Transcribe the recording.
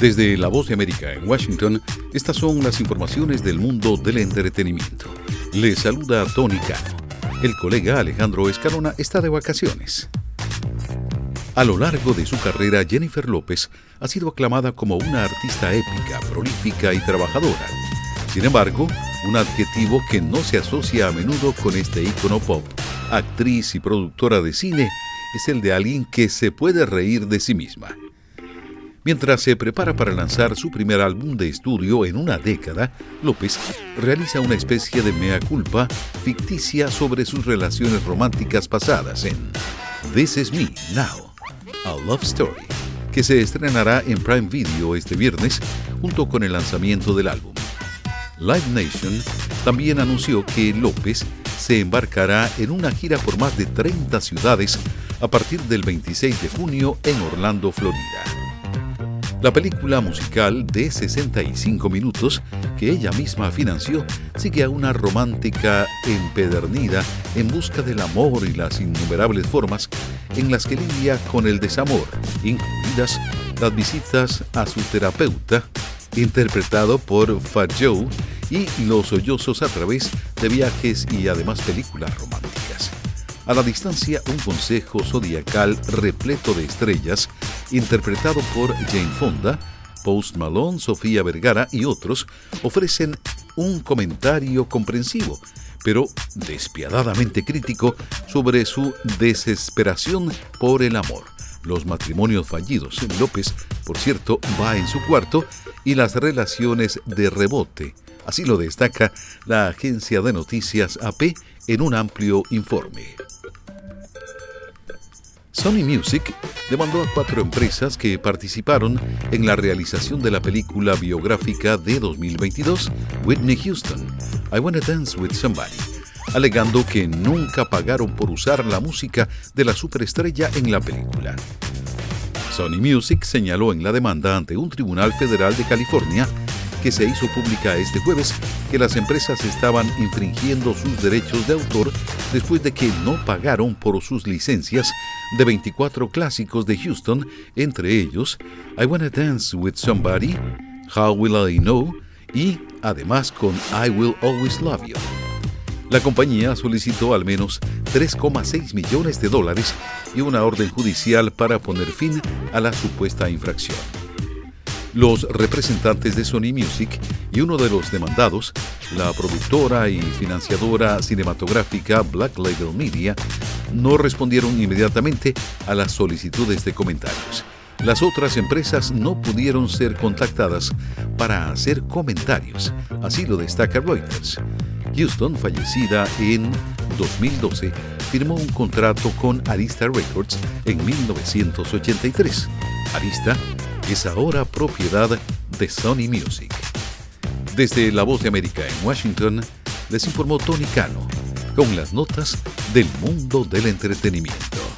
Desde La Voz de América en Washington, estas son las informaciones del mundo del entretenimiento. Les saluda Tony Cano. El colega Alejandro Escalona está de vacaciones. A lo largo de su carrera, Jennifer López ha sido aclamada como una artista épica, prolífica y trabajadora. Sin embargo, un adjetivo que no se asocia a menudo con este ícono pop, actriz y productora de cine, es el de alguien que se puede reír de sí misma. Mientras se prepara para lanzar su primer álbum de estudio en una década, López realiza una especie de mea culpa ficticia sobre sus relaciones románticas pasadas en This Is Me Now, A Love Story, que se estrenará en Prime Video este viernes junto con el lanzamiento del álbum. Live Nation también anunció que López se embarcará en una gira por más de 30 ciudades a partir del 26 de junio en Orlando, Florida. La película musical de 65 minutos que ella misma financió sigue a una romántica empedernida en busca del amor y las innumerables formas en las que lidia con el desamor, incluidas las visitas a su terapeuta, interpretado por Fat Joe, y los sollozos a través de viajes y además películas románticas. A la distancia, un consejo zodiacal repleto de estrellas, interpretado por Jane Fonda, Post Malone, Sofía Vergara y otros, ofrecen un comentario comprensivo, pero despiadadamente crítico sobre su desesperación por el amor. Los matrimonios fallidos. López, por cierto, va en su cuarto y las relaciones de rebote. Así lo destaca la agencia de noticias AP en un amplio informe. Sony Music demandó a cuatro empresas que participaron en la realización de la película biográfica de 2022, Whitney Houston, I Wanna Dance with Somebody, alegando que nunca pagaron por usar la música de la superestrella en la película. Sony Music señaló en la demanda ante un tribunal federal de California que se hizo pública este jueves que las empresas estaban infringiendo sus derechos de autor después de que no pagaron por sus licencias de 24 clásicos de Houston, entre ellos I Wanna Dance with Somebody, How Will I Know y además con I Will Always Love You. La compañía solicitó al menos 3,6 millones de dólares y una orden judicial para poner fin a la supuesta infracción. Los representantes de Sony Music y uno de los demandados, la productora y financiadora cinematográfica Black Label Media, no respondieron inmediatamente a las solicitudes de comentarios. Las otras empresas no pudieron ser contactadas para hacer comentarios, así lo destaca Reuters. Houston, fallecida en 2012, firmó un contrato con Arista Records en 1983. Arista es ahora propiedad de Sony Music. Desde La Voz de América en Washington, les informó Tony Cano con las notas del mundo del entretenimiento.